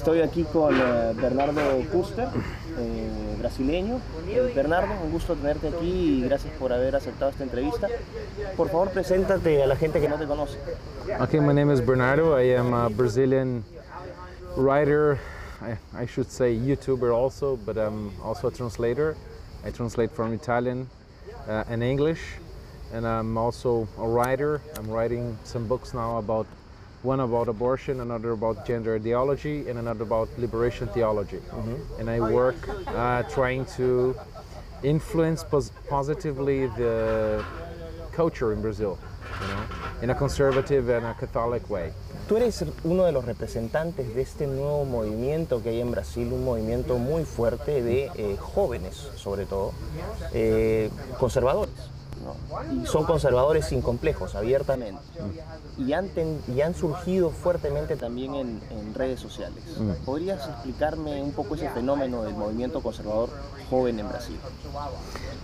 Estoy aquí con eh, Bernardo Custer, eh, brasileño. Eh, Bernardo, un gusto tenerte aquí y gracias por haber aceptado esta entrevista. Por favor, preséntate a la gente que no te conoce. Okay, my name is Bernardo. I am a Brazilian writer, I, should say YouTuber also, but I'm also a translator. I translate from Italian uh, and English, and I'm also a writer. I'm writing some books now about one about abortion, another about gender ideology, and another about liberation theology. And I work uh, trying to influence pos- positively the culture in Brazil, you know, in a conservative and a Catholic way. Tú eres uno de los representantes de este nuevo movimiento que hay en Brasil, un movimiento muy fuerte de eh, jóvenes, sobre todo, eh, conservadores. ¿No? Y son conservadores sin complejos, abiertamente. Y han, ten- y han surgido fuertemente también en, en redes sociales. ¿Podrías explicarme un poco ese fenómeno del movimiento conservador joven en Brasil?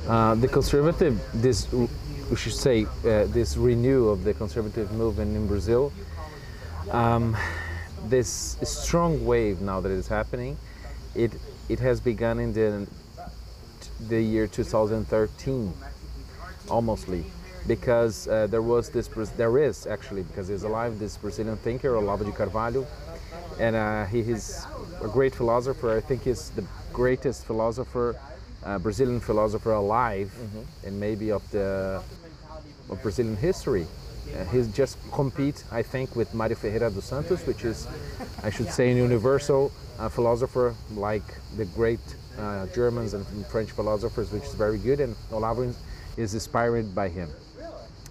Uh, the conservative, this we should say, uh, this renew of the conservative movement in Brazil, um, this strong wave now that is happening, it it has begun in the the year 2013, almostly, because uh, there was this there is actually because he's alive this Brazilian thinker Olavo de Carvalho, and uh, he is a great philosopher. I think he's the greatest philosopher, uh, Brazilian philosopher alive, and maybe of the of Brazilian history. Uh, he's just compete, I think, with Mário Ferreira dos Santos, which is, I should say, a universal uh, philosopher like the great uh, Germans and French philosophers, which is very good, and Olavo is inspired by him.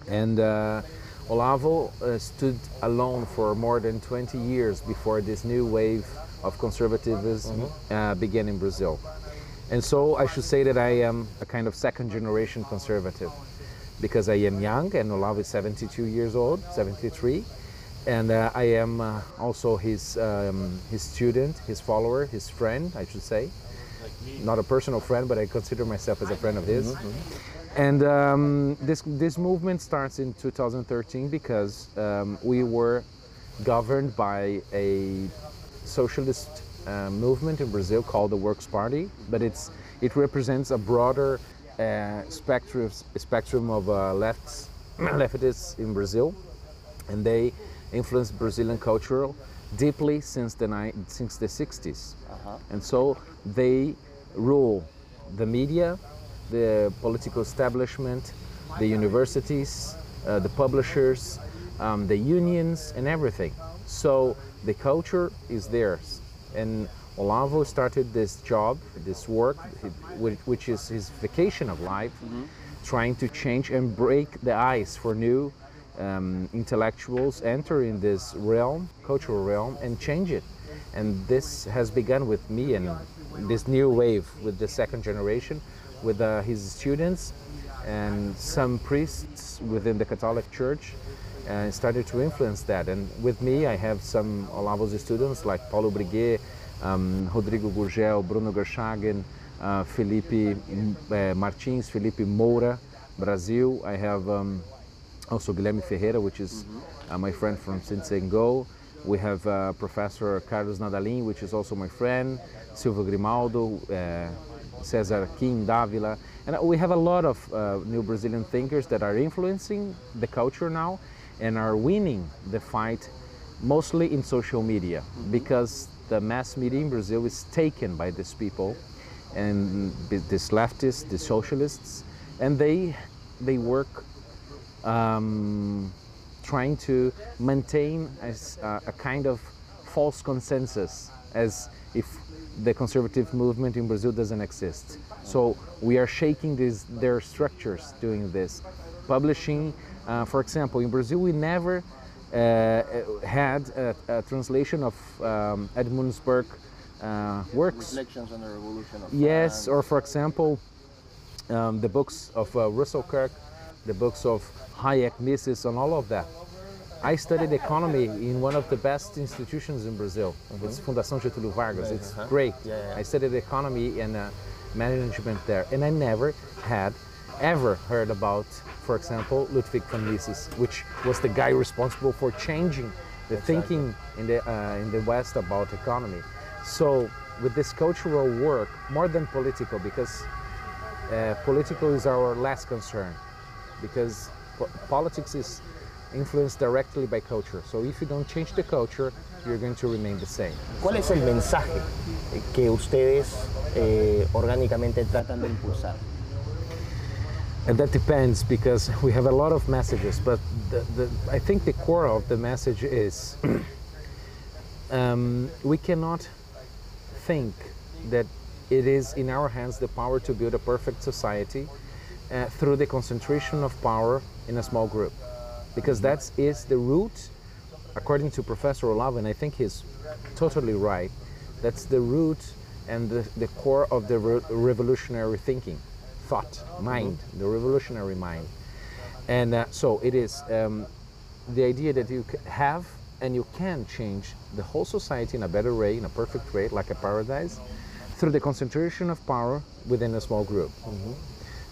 And uh, Olavo uh, stood alone for more than 20 years before this new wave of conservatism uh, began in Brazil. And so I should say that I am a kind of second generation conservative because I am young and Olavo is 72 years old, 73. And uh, I am uh, also his, um, his student, his follower, his friend, I should say. Not a personal friend, but I consider myself as a friend of his. And um, this, this movement starts in 2013 because um, we were governed by a socialist uh, movement in Brazil called the Works Party, but it's, it represents a broader uh, spectrum, spectrum of uh, lefts, leftists in Brazil, and they influenced Brazilian culture deeply since the, since the 60s. And so they rule the media, the political establishment, the universities, uh, the publishers, um, the unions, and everything. So the culture is theirs. And Olavo started this job, this work, which- which is his vacation of life, trying to change and break the ice for new um, intellectuals enter in this realm, cultural realm, and change it. And this has begun with me and this new wave with the second generation, with uh, his students and some priests within the Catholic Church and started to influence that. And with me, I have some Olavo's students like Paulo Briguet, um, Rodrigo Gurgel, Bruno Garschagen, uh, Felipe uh, Martins, Felipe Moura, Brazil. I have um, also Guilherme Ferreira, which is uh, my friend from Sinsengo. We have uh, Professor Carlos Nadalin, which is also my friend, Silvio Grimaldo, uh, Cesar Kim Davila. And we have a lot of uh, new Brazilian thinkers that are influencing the culture now and are winning the fight mostly in social media because the mass media in Brazil is taken by these people and these leftists, the socialists, and they they work um, trying to maintain as a, a kind of false consensus as if the conservative movement in Brazil doesn't exist. So we are shaking these, their structures doing this. Publishing, uh, for example, in Brazil we never uh, had a, a translation of um, Edmund Burke uh, works. Reflections on the Revolution of Yes, France. or for example, um, the books of uh, Russell Kirk, the books of Hayek, Mises, and all of that. I studied economy in one of the best institutions in Brazil. It's Fundação Getúlio Vargas. It's great. Mm-hmm. Yeah, yeah. I studied economy and uh, management there, and I never had ever heard about, for example, Ludwig von Mises, which was the guy responsible for changing the Exactly. thinking in the uh, in the West about economy. So with this cultural work, more than political, because uh, political is our last concern, because po- politics is influenced directly by culture. So if you don't change the culture, you're going to remain the same. ¿Cuál es el mensaje que ustedes eh, orgánicamente tratan de impulsar? And that depends because we have a lot of messages, but the, the, I think the core of the message is um, we cannot think that it is in our hands the power to build a perfect society uh, through the concentration of power in a small group. Because that is the root, according to Professor Olavo, and I think he's totally right, that's the root and the, the core of the re- revolutionary thinking, thought, mind, the revolutionary mind. And uh, so it is um, the idea that you have and you can change the whole society in a better way, in a perfect way, like a paradise, through the concentration of power within a small group.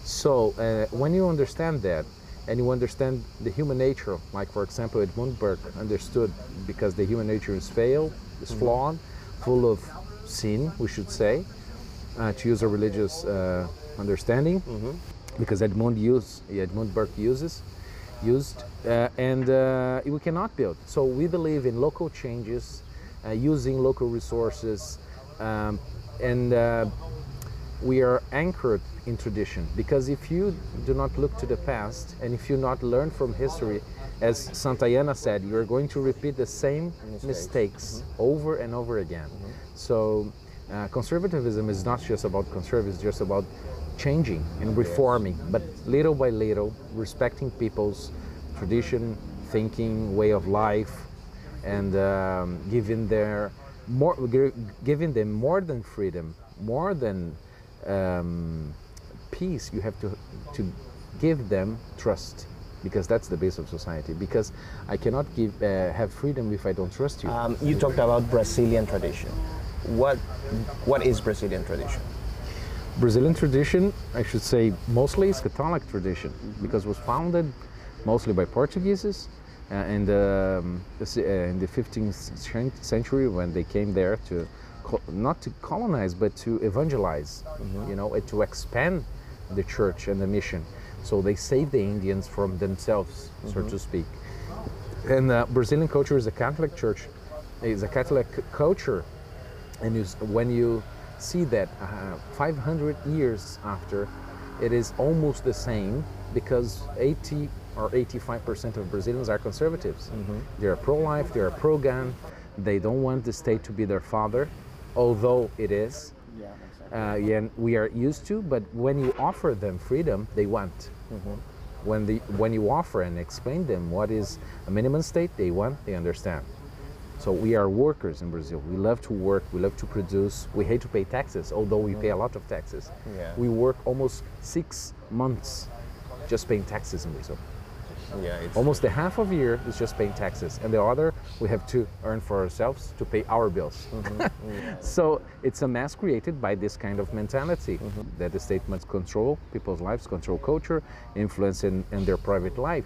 So uh, when you understand that, and you understand the human nature, like for example Edmund Burke understood, because the human nature is failed, is flawed, full of sin, we should say, uh, to use a religious uh, understanding, because Edmund used, Edmund Burke uses, used, uh, and uh, we cannot build. So we believe in local changes, uh, using local resources, um, and uh, we are anchored in tradition. Because if you do not look to the past and if you not learn from history as santayana said you're going to repeat the same mistakes, over and over again. So uh, conservatism is not just about conservatism it's just about changing and reforming. But little by little respecting people's tradition thinking way of life and um, giving their more giving them more than freedom more than um, peace you have to to give them trust because that's the base of society because i cannot give uh, have freedom if i don't trust you Um, you talked about Brazilian tradition. What what is Brazilian tradition? Brazilian tradition, I should say, mostly is Catholic tradition because it was founded mostly by Portuguese uh, in the um, uh, in the 15th century when they came there to not to colonize but to evangelize, you know, and to expand the church and the mission. So they saved the Indians from themselves, so to speak. And uh, Brazilian culture is a Catholic church, is a Catholic culture and you, when you see that uh, 500 years after, it is almost the same because 80 or 85% of Brazilians are conservatives. They are pro-life, they are pro-gun, they don't want the state to be their father, although it is. Uh, yeah, and we are used to, but when you offer them freedom, they want. When, the, when you offer and explain them what is a minimum state, they want, they understand. So we are workers in Brazil. We love to work. We love to produce. We hate to pay taxes, although we pay a lot of taxes. Yeah. We work almost six months just paying taxes in Brazil. Yeah, it's, Almost the half of year is just paying taxes, and the other we have to earn for ourselves to pay our bills. Mm-hmm. Mm-hmm. so it's a mess created by this kind of mentality mm-hmm. that the state must control people's lives, control culture, influence in, in their private life.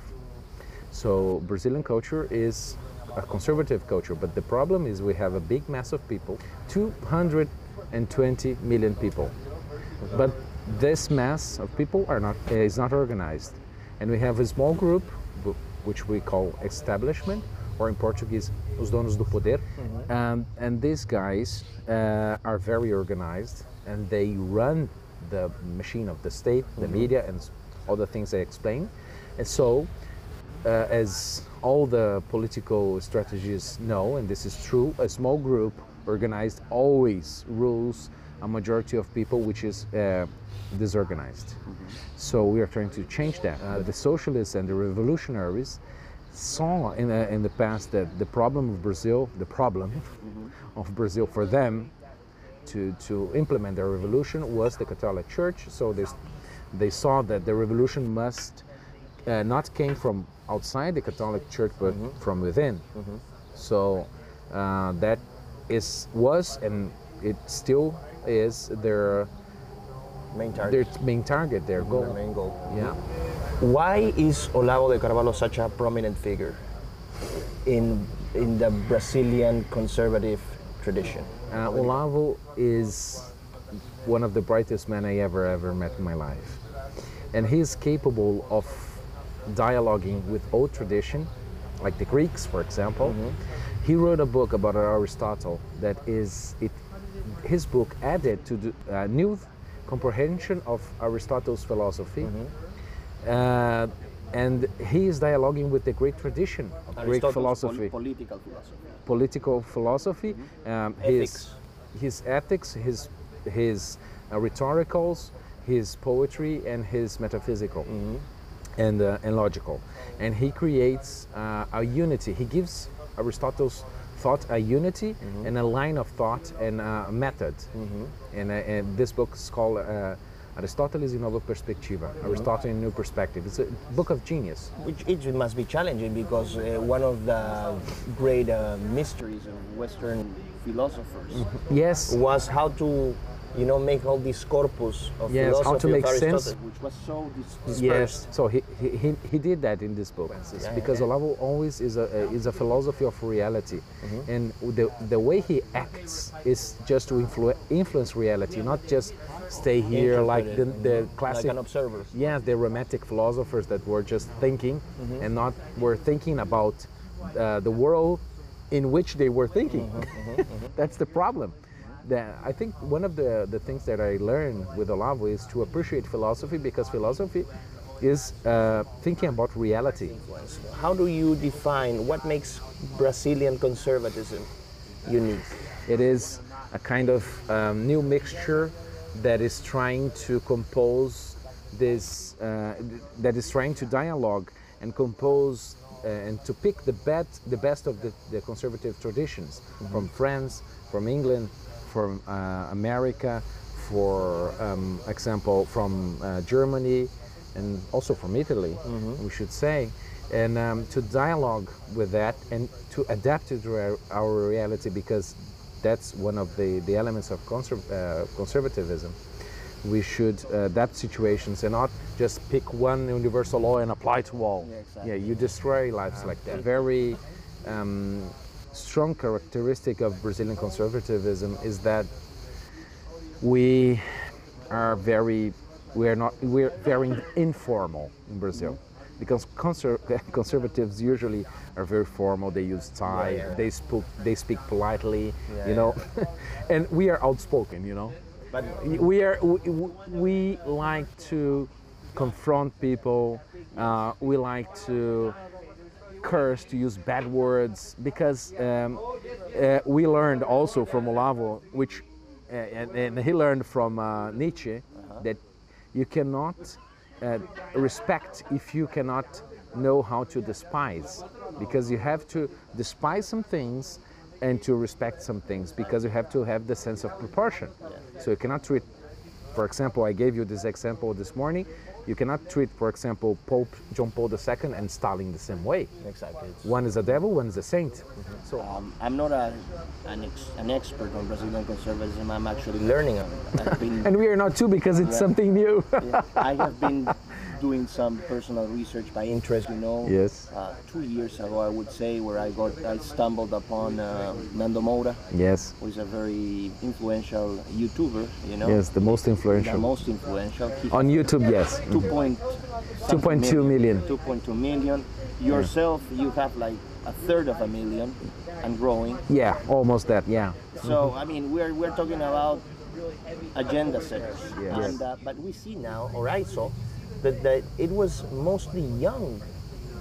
So Brazilian culture is a conservative culture, but the problem is we have a big mass of people, 220 million people. But this mass of people are not is not organized, and we have a small group, which we call establishment, or in Portuguese, os donos do poder. Um, and these guys uh, are very organized, and they run the machine of the state, the media, and all the things I explained. And so, uh, as all the political strategies know, and this is true, a small group organized always rules a majority of people, which is uh, disorganized. So we are trying to change that. Uh, the socialists and the revolutionaries saw in, uh, in the past that the problem of Brazil, the problem of Brazil for them to, to implement their revolution was the Catholic Church. So they, they saw that the revolution must uh, not came from outside the Catholic Church, but from within. So uh, that is was and it still is their main target. their main target, their their goal. main goal. Yeah. Why is Olavo de Carvalho such a prominent figure in in the Brazilian conservative tradition? Uh, Olavo is one of the brightest men I ever ever met in my life, and he's capable of dialoguing with old tradition, like the Greeks, for example. He wrote a book about Aristotle that is it. His book added to the uh, new comprehension of Aristotle's philosophy, uh, and he is dialoguing with the Greek tradition of Greek philosophy pol- political philosophy. political philosophy, um, his Ethics. his ethics, his his uh, rhetoricals, his poetry, and his metaphysical and uh, and logical, and he creates uh, a unity. He gives Aristotle's thought a unity and a line of thought and uh, a method. And, uh, and this book is called. Uh, Aristoteles in Nova Perspectiva, Aristotle in New Perspective. It's a book of genius. Which it must be challenging because uh, one of the great uh, mysteries of Western philosophers Yes, was how to, you know, make all this corpus of Yes, how philosophy to make of sense. Aristotle, which was so dispersed. Yes, so he, he, he, he did that in this book yeah, because yeah. Olavo always is a, a- is a philosophy of reality, Mm-hmm. and the, the way he acts is just to influ- influence reality, not just stay here like the, Interpret it, the mhm, classic. like an observer. Yeah, the romantic philosophers that were just thinking Mm-hmm. and not were thinking about uh, the world in which they were thinking. Mm-hmm, That's the problem. That I think one of the, the things that I learned with Olavo is to appreciate philosophy because philosophy is uh, thinking about reality. How do you define what makes Brazilian conservatism unique? It is a kind of um, new mixture that is trying to compose this, uh, that is trying to dialogue and compose uh, and to pick the, bet, the best of the, the conservative traditions from France, from England, from uh, America, for um, example, from uh, Germany, and also from Italy, we should say, and um, to dialogue with that and to adapt it to our, our reality because that's one of the, the elements of conser- uh, conservatism. We should adapt situations and not just pick one universal law and apply to all. Yeah, exactly. Yeah, you destroy lives like that. Very um, strong characteristic of Brazilian conservatism is that we are very we are not we're very informal in Brazil. Because conser- conservatives usually are very formal they use tie Yeah, yeah. they speak they speak politely Yeah, you know? and we are outspoken you know? But we are we, we like to confront people uh, we like to curse to use bad words because um, uh, we learned also from Olavo which uh, and, and he learned from uh, Nietzsche that you cannot uh, respect if you cannot know how to despise because you have to despise some things and to respect some things because you have to have the sense of proportion. So you cannot treat for example i gave you this example this morning you cannot treat for example pope john paul ii and stalin the same way exactly. One is a devil one is a saint so um, I'm not a, an, ex, an expert on Brazilian conservatism. I'm actually learning on it. Been, and we are not too because it's something new yeah, I have been doing some personal research by interest. You know. Yes. Uh, two years ago, I would say, where I got I stumbled upon uh, Nando Moura, yes who is a very influential YouTuber. You know. yes the most influential. The most influential. He on youtube yes 2.2 2.2 million. 2.2 million. Yourself, you have like a third of a million and growing. yeah almost that yeah So I mean, we're we're talking about agenda setters, Yes. and uh, but we see now, or I saw, that, that it was mostly young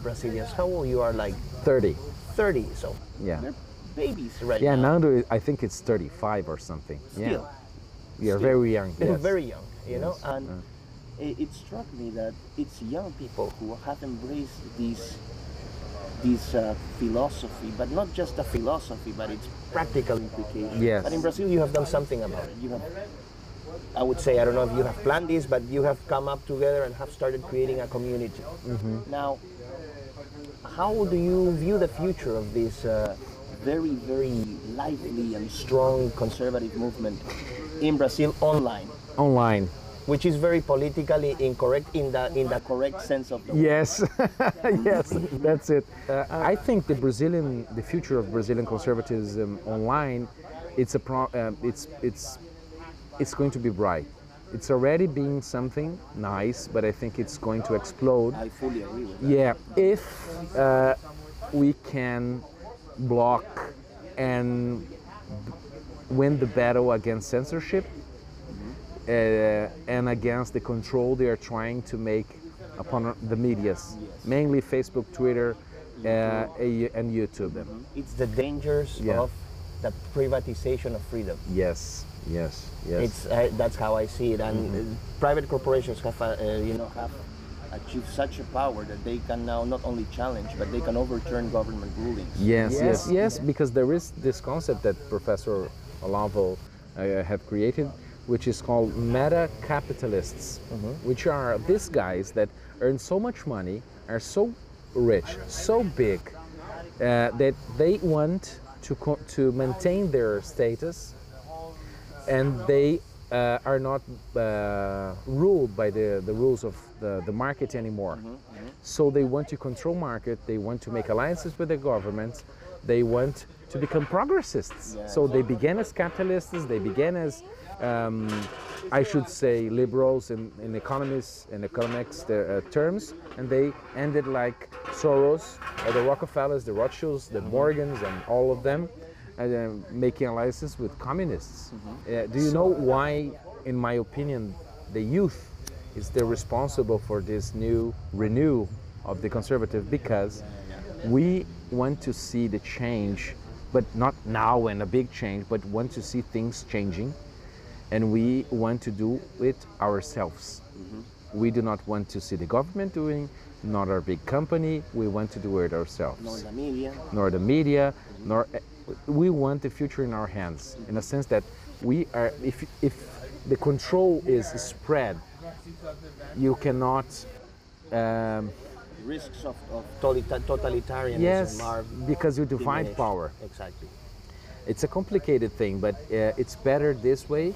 Brazilians. How old you are? Like 30 30. So yeah they're babies right yeah now. nando i think it's 35 or something Still, yeah we are Still. very young they're yes. very young, you know, Yes. and it, it struck me that it's young people who have embraced these this uh, philosophy, but not just a philosophy, but its practical implications. Yes. But in Brazil, you have done something about it. You have, I would say, I don't know if you have planned this, but you have come up together and have started creating a community. Now, how do you view the future of this uh, very, very lively and strong conservative movement in Brazil online? online which is very politically incorrect in the in the correct sense of the word. Yes, yes, that's it. Uh, I think the Brazilian, the future of Brazilian conservatism online, it's a pro, uh, it's it's it's going to be bright. It's already being something nice, but I think it's going to explode. I fully agree with that. Yeah, if uh, we can block and win the battle against censorship uh, and against the control they are trying to make upon the medias, mainly Facebook, Twitter, uh, and YouTube. It's the dangers Yeah. of the privatization of freedom. Yes, yes, yes. It's uh, that's how I see it, and Mm-hmm. uh, private corporations have, uh, uh, you know, have achieved such a power that they can now not only challenge, but they can overturn government rulings. Yes, yes, Yes. yes, because there is this concept that Professor Olavo uh, have created, which is called meta capitalists, which are these guys that earn so much money, are so rich, so big, uh, that they want to co- to maintain their status, and they uh, are not uh, ruled by the, the rules of the, the market anymore. So they want to control market, they want to make alliances with the government, they want to become progressists. So they began as capitalists, they began as, um, I should say, liberals in, in economists and economics uh, terms, and they ended like Soros, or the Rockefellers, the Rothschilds, the Morgans, and all of them uh, making alliances with communists. Uh, do you know why, in my opinion, the youth is the responsible for this new renew of the conservative? Because we want to see the change, but not now and a big change, but want to see things changing, and we want to do it ourselves. We do not want to see the government doing, not our big company. We want to do it ourselves Nor the media. nor the media, nor we want the future in our hands in a sense that we are if if the control is spread you cannot um, Risks of, of totalitarianism yes are because you divide diminished. power Exactly. it's a complicated thing but uh, it's better this way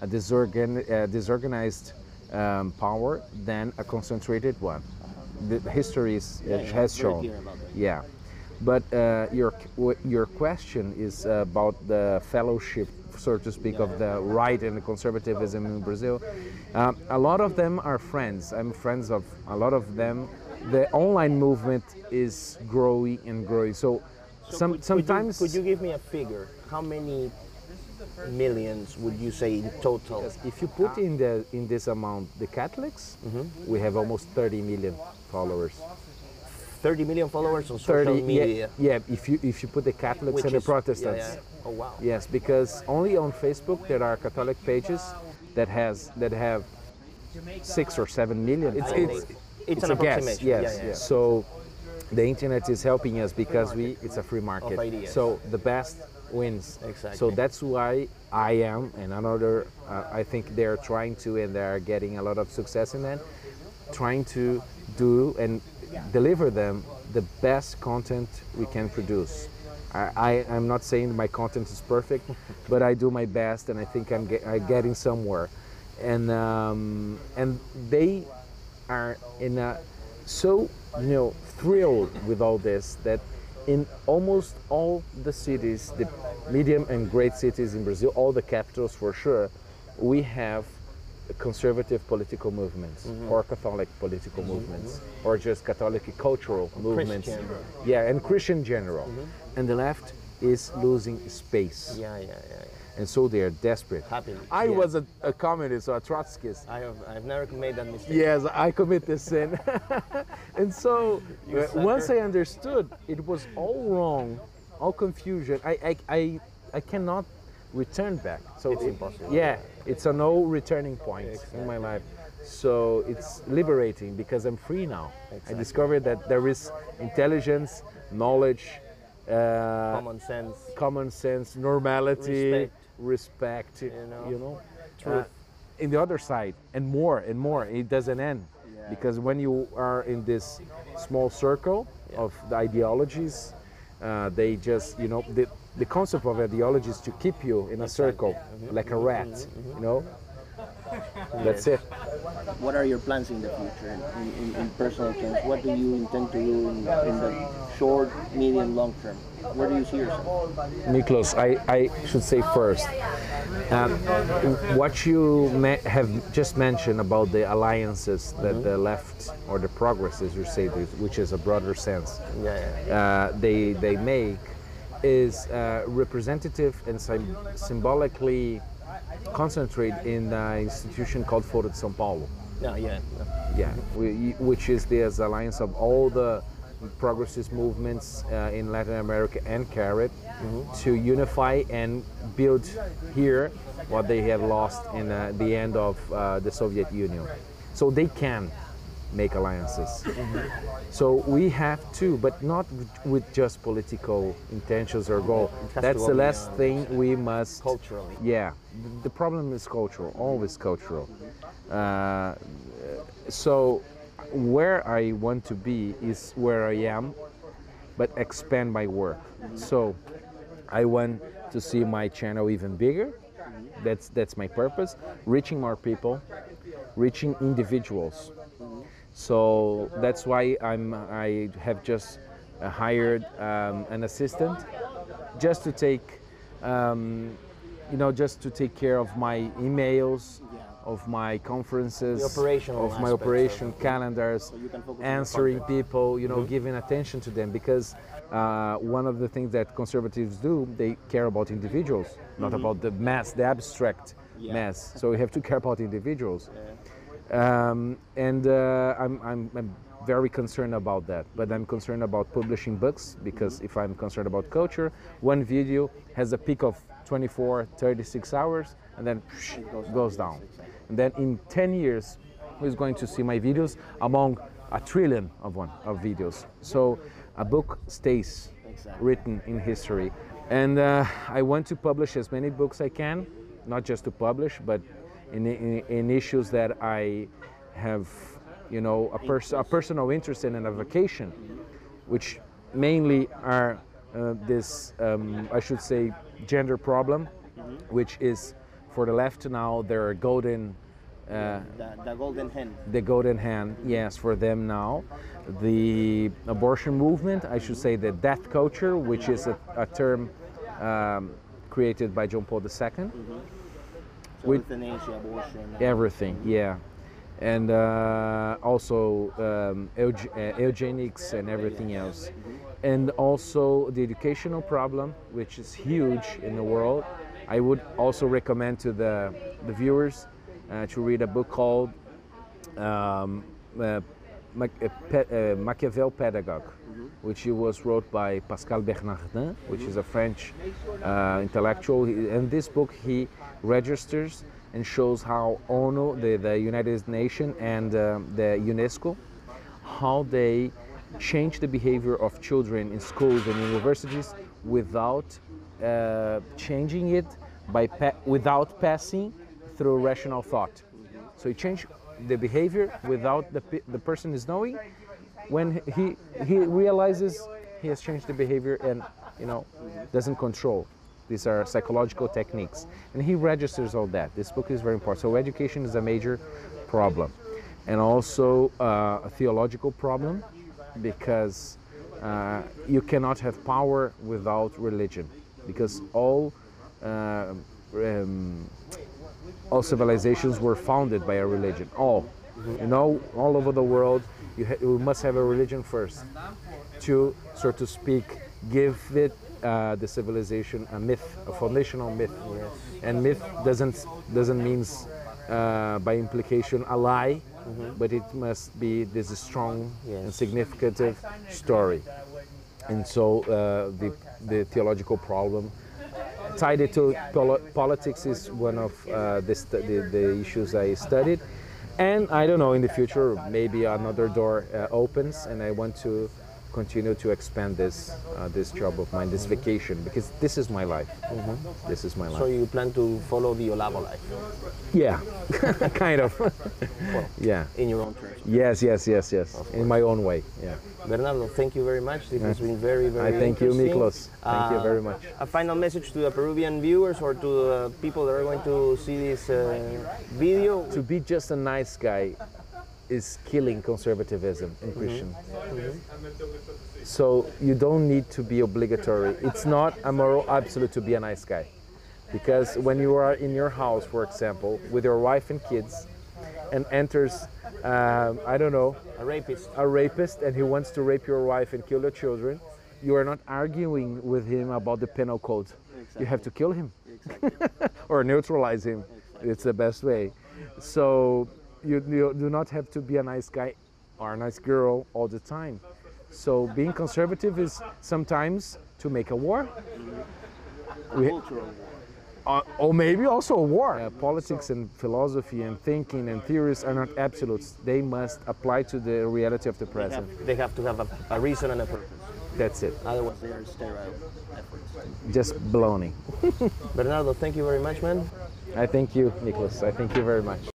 a disorgan- uh, disorganized um, power than a concentrated one the history is, Yeah, uh, has shown clear about that. Yeah, but uh, your your question is about the fellowship, so to speak, of the right and the conservatism in Brazil. Um, a lot of them are friends. I'm friends of a lot of them. The online movement is growing and growing. So, So some, could- could you- sometimes Could you, give me a figure? How many millions would you say in total? if you put in the in this amount the Catholics, Mm-hmm. we have almost 30 million followers. 30 million followers on social 30 media. yeah, yeah if you if you put the Catholics which and the is- yeah, Protestants. yeah. Oh wow. Yes, because only on Facebook there are Catholic pages that has that have six or seven million. It's it's, think it's an a guess. Yes. Yeah, yeah. So the internet is helping us because we it's a free market. So the best wins. Exactly. So that's why I am and another. Uh, I think they're trying to and they're getting a lot of success in that, trying to do and deliver them the best content we can produce. I, I, I'm not saying my content is perfect, but I do my best, and I think I'm, get, I'm getting somewhere. And um, and they are in a so you know thrilled with all this that in almost all the cities, the medium and great cities in Brazil, all the capitals for sure, we have conservative political movements mm-hmm. or Catholic political mm-hmm. movements or just Catholic cultural movements. Christian. Yeah, and Christian general. Mm-hmm. And the left is losing space. Yeah, yeah, yeah. yeah. And so they are desperate. Happily, I yeah. was a, a communist or a Trotskyist. I have I've never made that mistake. Yes, I commit this sin. and so uh, once I understood it was all wrong, all confusion, I, I, I, I cannot return back. So It's it- impossible. Yeah, it's a no returning point in my life. So it's liberating because I'm free now. I discovered that there is intelligence, knowledge, uh, Common sense. common sense, normality, Respect. respect, you know, know, truth. Uh, in the other side, and more and more. It doesn't end Yeah. because when you are in this small circle of the ideologies, uh, they just you know the the concept of ideology is to keep you in a circle Mm-hmm. like a rat, you know. That's it. What are your plans in the future in, in, in personal terms? What do you intend to do in, in the short, medium, long term? Where do you see yourself? Miklos, I, I should say first, um, what you ma- have just mentioned about the alliances that the left or the progress, as you say, which is a broader sense, Yeah, yeah. uh, they, they make is uh, representative and sym- symbolically concentrated in an institution called Foro de São Paulo. Yeah, yeah. Yeah, we, which is the alliance of all the progressist movements uh, in Latin America and Carib to unify and build here what they have lost in uh, the end of uh, the Soviet Union. So they can make alliances. So we have to, but not with- just political intentions or goal. That's the last thing we must Culturally. yeah, the- the problem is cultural, always cultural. Uh, so, where I want to be is where I am, but expand my work. So, I want to see my channel even bigger. That's that's my purpose. Reaching more people, reaching individuals. So that's why I'm I have just uh, hired um, an assistant just to take um, you know just to take care of my emails of my conferences of my aspects of operation calendars you can focus on the answering people you know giving attention to them because uh, one of the things that conservatives do they care about individuals not about the mass the abstract Yeah. mass. So we have to care about individuals um, and uh, I'm, I'm, I'm very concerned about that. But I'm concerned about publishing books because if I'm concerned about culture, one video has a peak of 24, 36 hours and then goes, down. And then in 10 years, who's going to see my videos among a trillion of one of videos? So a book stays written in history. And uh, I want to publish as many books I can, not just to publish, but in, in, in issues that I have, you know, a, pers- a personal interest in and a vocation, which mainly are uh, this, um, I should say, gender problem, which is for the left now, there are golden uh, The, the golden hen. the golden hand, yes, for them now. The abortion movement, I should say the death culture, which is a, a term um, created by John Paul II. So With- euthanasia, abortion. Everything, yeah. And uh, also um, euge- uh, eugenics and everything else. And also the educational problem, which is huge in the world. I would also recommend to the, the viewers uh, to read a book called um, uh, uh, uh, Machiavel Pedagogue, which was wrote by Pascal Bernardin, which is a French uh, intellectual. In this book, he registers and shows how ONU, the, the United Nations, and um, the UNESCO, how they change the behavior of children in schools and universities without uh, changing it by pa- without passing through rational thought. So you change the behavior without the, the person is knowing. When he he realizes he has changed the behavior and you know doesn't control. These are psychological techniques, and he registers all that. This book is very important. So education is a major problem, and also uh, a theological problem, because uh, you cannot have power without religion, because all uh, um, all civilizations were founded by a religion. All, you know, all over the world, you, ha- you must have a religion first to, so to speak, give it uh, the civilization a myth, a foundational myth. And myth doesn't doesn't means uh, by implication a lie, but it must be this strong and Yes. significant story. And so uh, the the theological problem tied it to poli- politics is one of uh, the, the, the issues I studied. And I don't know, in the future, maybe another door uh, opens and I want to continue to expand this uh, this job of mine, this vacation, because this is my life. This is my life. So you plan to follow the Olavo life yeah, kind of. yeah. in your own terms. Yes, yes, yes, yes. In my own way. Yeah. Bernardo, thank you very much. This has been very, very I thank you. Miklos. Thank you Uh, very much. A final message to the Peruvian viewers or to the people that are going to see this uh, video. To be just a nice guy is killing conservatism Mm-hmm. in Christian. So you don't need to be obligatory. It's not a moral absolute to be a nice guy. Because when you are in your house, for example, with your wife and kids, and enters, um, I don't know, A rapist. a rapist and he wants to rape your wife and kill your children, you are not arguing with him about the penal code. You have to kill him or neutralize him. It's the best way. So you, you do not have to be a nice guy or a nice girl all the time. So being conservative is sometimes to make a war. We- uh, or maybe also a war. Uh, politics and philosophy and thinking and theories are not absolutes. They must apply to the reality of the They present. have, they have to have a, a reason and a purpose. That's it. Otherwise, they are sterile efforts. Just baloney. Bernardo, thank you very much, man. I thank you, Nicholas. I thank you very much.